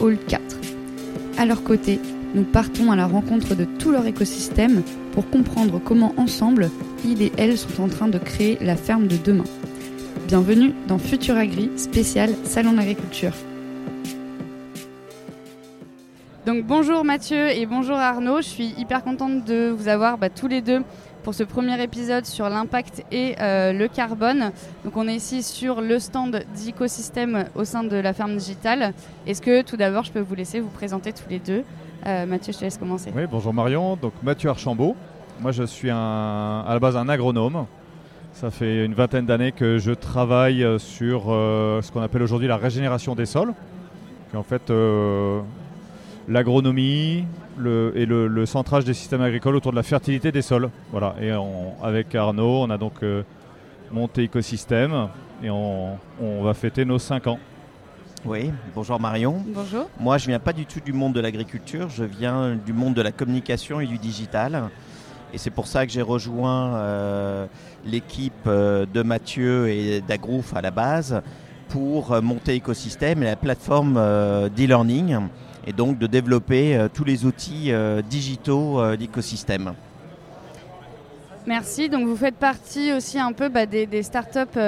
Hall 4. À leur côté, nous partons à la rencontre de tout leur écosystème pour comprendre comment ensemble, ils et elles sont en train de créer la ferme de demain. Bienvenue dans Futur Agri, spécial Salon d'agriculture. Donc bonjour Mathieu et bonjour Arnaud, je suis hyper contente de vous avoir bah, tous les deux pour ce premier épisode sur l'impact et euh, le carbone. Donc on est ici sur le stand d'écosystème au sein de la ferme digitale. Est-ce que tout d'abord je peux vous laisser vous présenter tous les deux? Euh, Mathieu, je te laisse commencer. Oui, bonjour Marion, donc Mathieu Archambault. Moi je suis à la base un agronome. Ça fait une vingtaine d'années que je travaille sur euh, ce qu'on appelle aujourd'hui la régénération des sols, en fait l'agronomie et le, centrage des systèmes agricoles autour de la fertilité des sols. Voilà. Et avec Arnaud, on a donc euh, monté écosystème et on, va fêter nos 5 ans. Oui, bonjour Marion. Bonjour. Moi, je viens pas du tout du monde de l'agriculture, je viens du monde de la communication et du digital. Et c'est pour ça que j'ai rejoint euh, l'équipe euh, de Mathieu et d'Agrouf à la base pour monter écosystème et la plateforme d'e-learning et donc de développer euh, tous les outils euh, digitaux euh, d'écosystème. Merci. Donc vous faites partie aussi un peu bah, des, startups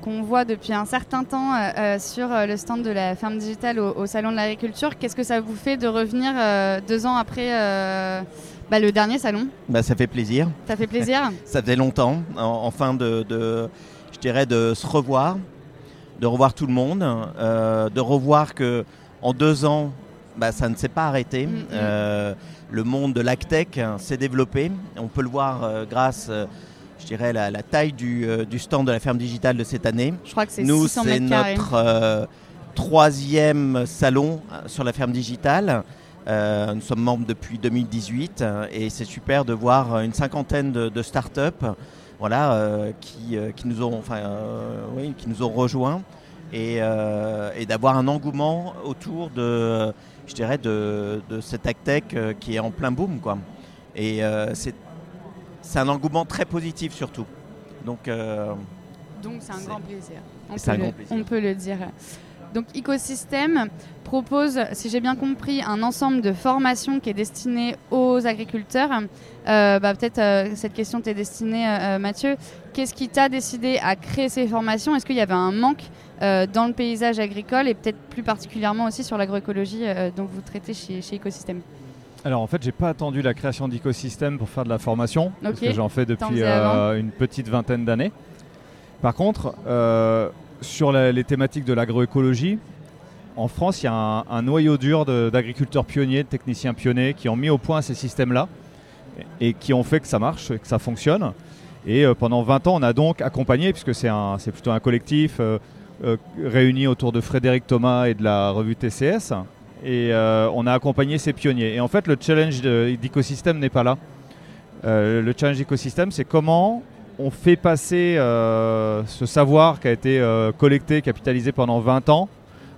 qu'on voit depuis un certain temps sur le stand de la ferme digitale au, salon de l'agriculture. Qu'est-ce que ça vous fait de revenir deux ans après bah, le dernier salon? Bah, Ça fait plaisir. Ça fait plaisir? ça faisait longtemps, enfin de, de, je dirais, de se revoir, de revoir tout le monde, de revoir que en deux ans, bah, ça ne s'est pas arrêté. Euh, le monde de l'agtech hein, s'est développé. On peut le voir euh, grâce, euh, je dirais, la, la taille du, stand de la ferme digitale de cette année. Je crois que c'est Nous, c'est notre troisième salon sur la ferme digitale. nous sommes membres depuis 2018 et c'est super de voir une cinquantaine de, de startups voilà, qui, qui, nous ont, enfin, oui, qui nous ont rejoints et, et d'avoir un engouement autour de je dirais, de, de cette actech euh, qui est en plein boom. Quoi. Et euh, c'est un engouement très positif surtout. Donc, euh, Donc c'est un, grand plaisir. On, peut le, on peut le dire. Donc Ecosystème propose, si j'ai bien compris, un ensemble de formations qui est destiné aux agriculteurs. bah, Peut-être cette question t'est destinée, Mathieu. Qu'est-ce qui t'a décidé à créer ces formations? Est-ce qu'il y avait un manque euh, dans le paysage agricole et peut-être plus particulièrement aussi sur l'agroécologie euh, dont vous traitez chez, chez alors en fait, j'ai pas attendu la création d'écosystème pour faire de la formation, parce que j'en fais depuis euh, une petite vingtaine d'années. Par contre, sur les thématiques de l'agroécologie, en France, il y a un, noyau dur d'agriculteurs pionniers, de techniciens pionniers qui ont mis au point ces systèmes-là et qui ont fait que ça marche, que ça fonctionne. Et pendant 20 ans, on a donc accompagné, puisque c'est plutôt un collectif euh, réunis autour de Frédéric Thomas et de la revue TCS. Et euh, on a accompagné ces pionniers. Et en fait, le challenge d'écosystème n'est pas là. Euh, le challenge d'écosystème, c'est comment on fait passer ce savoir qui a été collecté, capitalisé pendant 20 ans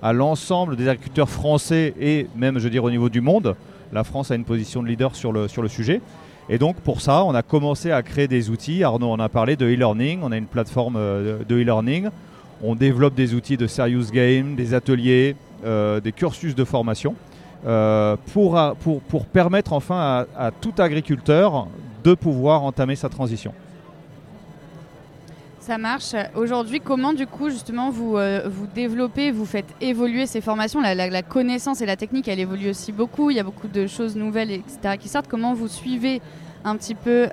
à l'ensemble des agriculteurs français et même, je veux dire, au niveau du monde. La France a une position de leader sur le, sur le sujet. Et donc, pour ça, on a commencé à créer des outils. Arnaud en a parlé de e-learning. On a une plateforme de e-learning on développe des outils de serious game, des ateliers, euh, des cursus de formation euh, pour, pour, permettre enfin à, tout agriculteur de pouvoir entamer sa transition. Ça marche. Aujourd'hui, comment du coup justement vous, euh, développez, vous faites évoluer ces formations? La, connaissance et la technique, elle évolue aussi beaucoup. Il y a beaucoup de choses nouvelles, etc. qui sortent. Comment vous suivez un petit peu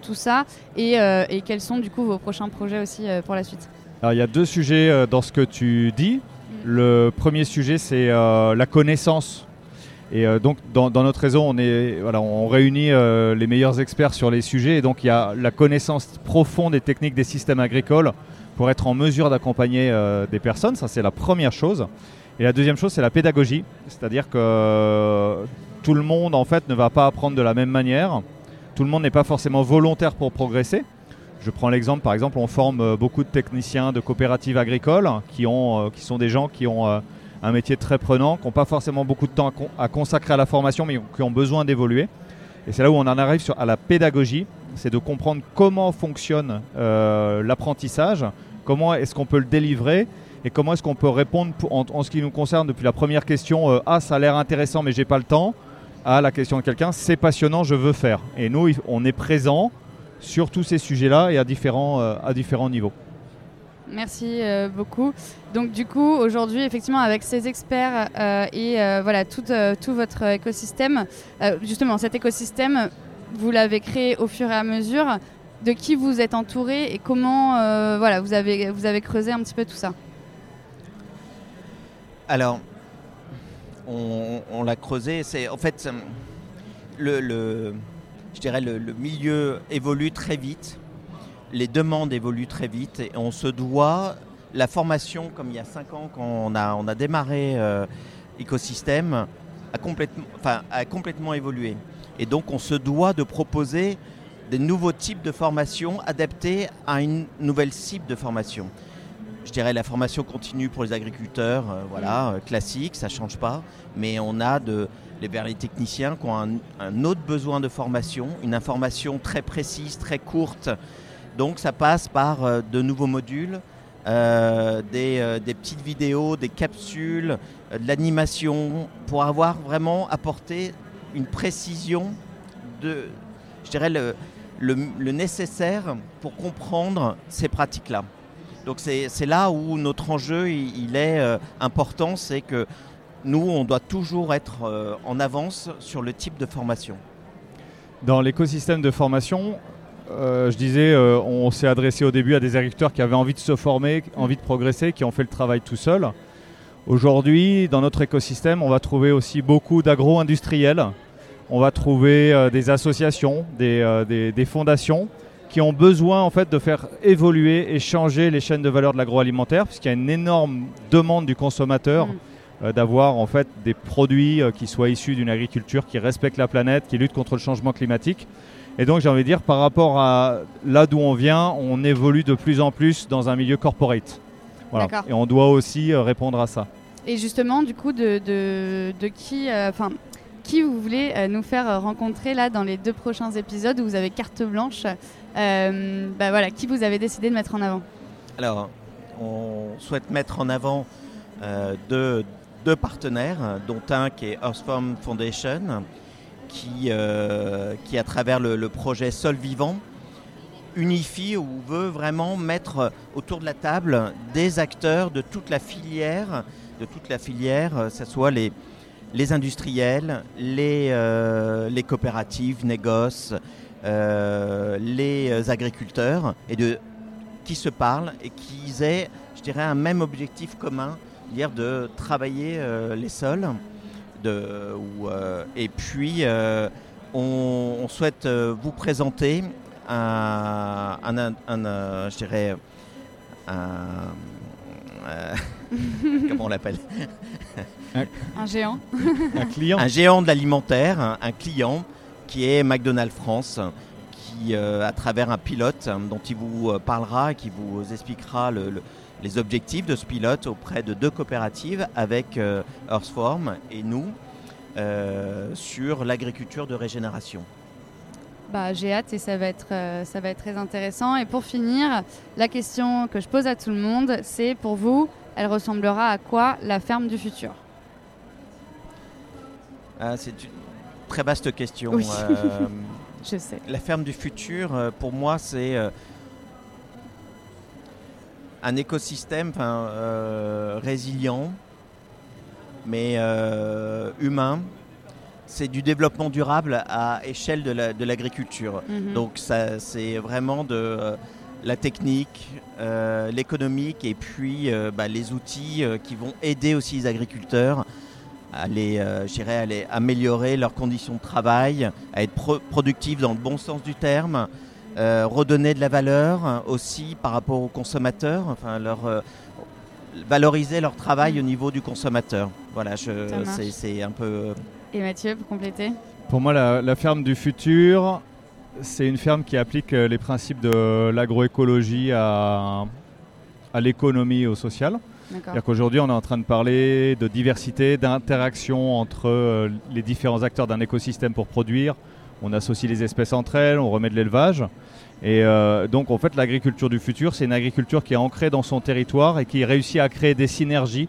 tout ça? Et, quels sont du coup vos prochains projets aussi pour la suite? Il y a deux sujets euh, dans ce que tu dis. Le premier sujet, c'est euh, la connaissance. Et euh, donc, dans, notre réseau, on, est, voilà, on réunit les meilleurs experts sur les sujets. Et donc, il y a la connaissance profonde des techniques des systèmes agricoles pour être en mesure d'accompagner des personnes. Ça, c'est la première chose. Et la deuxième chose, c'est la pédagogie, c'est-à-dire que tout le monde en fait ne va pas apprendre de la même manière. Tout le monde n'est pas forcément volontaire pour progresser. Je prends l'exemple, par exemple, on forme euh, beaucoup de techniciens de coopératives agricoles qui, ont, euh, qui sont des gens qui ont euh, un métier très prenant, qui n'ont pas forcément beaucoup de temps à, consacrer à la formation, mais qui ont besoin d'évoluer. Et c'est là où on en arrive à la pédagogie, c'est de comprendre comment fonctionne l'apprentissage, comment est-ce qu'on peut le délivrer et comment est-ce qu'on peut répondre en, ce qui nous concerne depuis la première question Ah, ça a l'air intéressant, mais j'ai pas le temps à la question de quelqu'un C'est passionnant, je veux faire. Et nous, on est présent sur tous ces sujets-là et à différents, euh, à différents niveaux. Merci euh, beaucoup. Donc du coup, aujourd'hui, effectivement, avec ces experts euh, et voilà tout, tout, votre écosystème, justement, cet écosystème, vous l'avez créé au fur et à mesure. De qui vous êtes entouré et comment voilà, vous, avez, vous avez creusé un petit peu tout ça? Alors, on, l'a creusé. C'est en fait le je dirais, le, le, milieu évolue très vite, les demandes évoluent très vite et on se doit, la formation, comme il y a cinq ans quand on a, démarré euh, a complètement, enfin, a complètement évolué. Et donc on se doit de proposer des nouveaux types de formation adaptés à une nouvelle cible de formation. Je dirais la formation continue pour les agriculteurs, euh, voilà, euh, classique, ça ne change pas, mais on a de, les, les techniciens qui ont un, autre besoin de formation, une information très précise, très courte. Donc ça passe par euh, de nouveaux modules, des, petites vidéos, des capsules, de l'animation, pour avoir vraiment apporté une précision de, je dirais, le, le, nécessaire pour comprendre ces pratiques-là. Donc c'est là où notre enjeu il, est important, c'est que nous, on doit toujours être euh, en avance sur le type de formation. Dans l'écosystème de formation, euh, je disais, euh, on s'est adressé au début à des agriculteurs qui avaient envie de se former, envie de progresser, qui ont fait le travail tout seuls. Aujourd'hui, dans notre écosystème, on va trouver aussi beaucoup d'agro-industriels. On va trouver des associations, des, fondations qui ont besoin en fait de faire évoluer et changer les chaînes de valeur de l'agroalimentaire, puisqu'il y a une énorme demande du consommateur. Mm. Euh, d'avoir en fait des produits euh, qui soient issus d'une agriculture qui respecte la planète, qui lutte contre le changement climatique. Et donc j'ai envie de dire, par rapport à là d'où on vient, on évolue de plus en plus dans un milieu corporate. Voilà. Et on doit aussi euh, répondre à ça. Et justement, du coup, de, de, qui, enfin, qui vous voulez nous faire rencontrer là dans les deux prochains épisodes où vous avez carte blanche bah voilà, Qui vous avez décidé de mettre en avant? Alors, on souhaite mettre en avant deux, deux partenaires, dont un qui est Earthform Foundation, qui, euh, qui à travers le, projet Sol Vivant, unifie ou veut vraiment mettre autour de la table des acteurs de toute la filière, de toute la filière, euh, que ce soit les, les industriels, les, euh, les coopératives, négoces, les agriculteurs, et de qui se parlent et qui aient, je dirais, un même objectif commun dire de travailler euh, les sols. Euh, et puis, euh, on, souhaite vous présenter un, je dirais, un, comment on l'appelle Un géant. un client. Un géant de l'alimentaire, un, client qui est McDonald's France, qui, à travers un pilote dont il vous parlera, qui vous expliquera le les objectifs de ce pilote auprès de deux coopératives avec euh, Earthform et nous euh, sur l'agriculture de régénération. Bah, J'ai hâte et ça va, être, euh, ça va être très intéressant. Et pour finir, la question que je pose à tout le monde, c'est pour vous, elle ressemblera à quoi la ferme du futur? Ah, C'est une très vaste question. je sais. La ferme du futur, pour moi, c'est un écosystème euh, résilient, mais euh, humain. C'est du développement durable à échelle de l'agriculture. Mhm. Donc c'est vraiment de euh, la technique, l'économique et puis bah, les outils qui vont aider aussi les agriculteurs à, les, à les améliorer leurs conditions de travail, à être productifs dans le bon sens du terme, euh, redonner de la valeur aussi par rapport aux consommateurs, enfin leur, euh, valoriser leur travail au niveau du consommateur. Voilà, c'est un peu. Et Mathieu, pour compléter Pour moi, la, ferme du futur, c'est une ferme qui applique les principes de l'agroécologie à, à l'économie et au social. C'est-à-dire qu'aujourd'hui, on est en train de parler de diversité, d'interaction entre euh, les différents acteurs d'un écosystème pour produire. On associe les espèces entre elles, on remet de l'élevage. Et euh, donc, en fait, l'agriculture du futur, c'est une agriculture qui est ancrée dans son territoire et qui réussit à créer des synergies.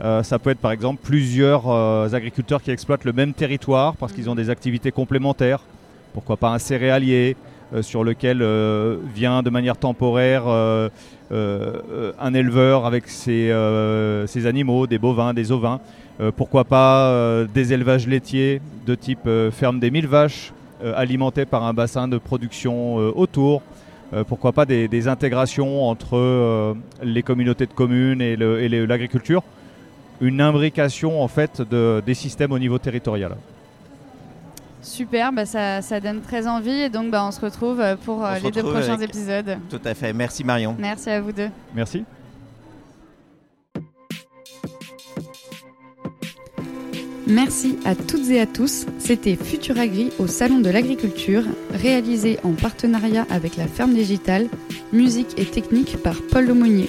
Euh, ça peut être par exemple plusieurs agriculteurs qui exploitent le même territoire parce qu'ils ont des activités complémentaires. Pourquoi pas un céréalier sur lequel vient de manière temporaire euh, un éleveur avec ses, euh, ses, animaux, des bovins, des ovins. Euh, pourquoi pas des élevages laitiers de type ferme des mille vaches, alimentés par un bassin de production autour. pourquoi pas des, intégrations entre les communautés de communes et l'agriculture. Une imbrication en fait de, des systèmes au niveau territorial. Super, bah, ça, donne très envie et donc bah, on se retrouve euh, pour euh, les deux prochains épisodes. Tout à fait, merci Marion. Merci à vous deux. Merci. Merci à toutes et à tous. C'était Futuragri au Salon de l'Agriculture, réalisé en partenariat avec la Ferme Digitale, musique et technique par Paul Lemonnier.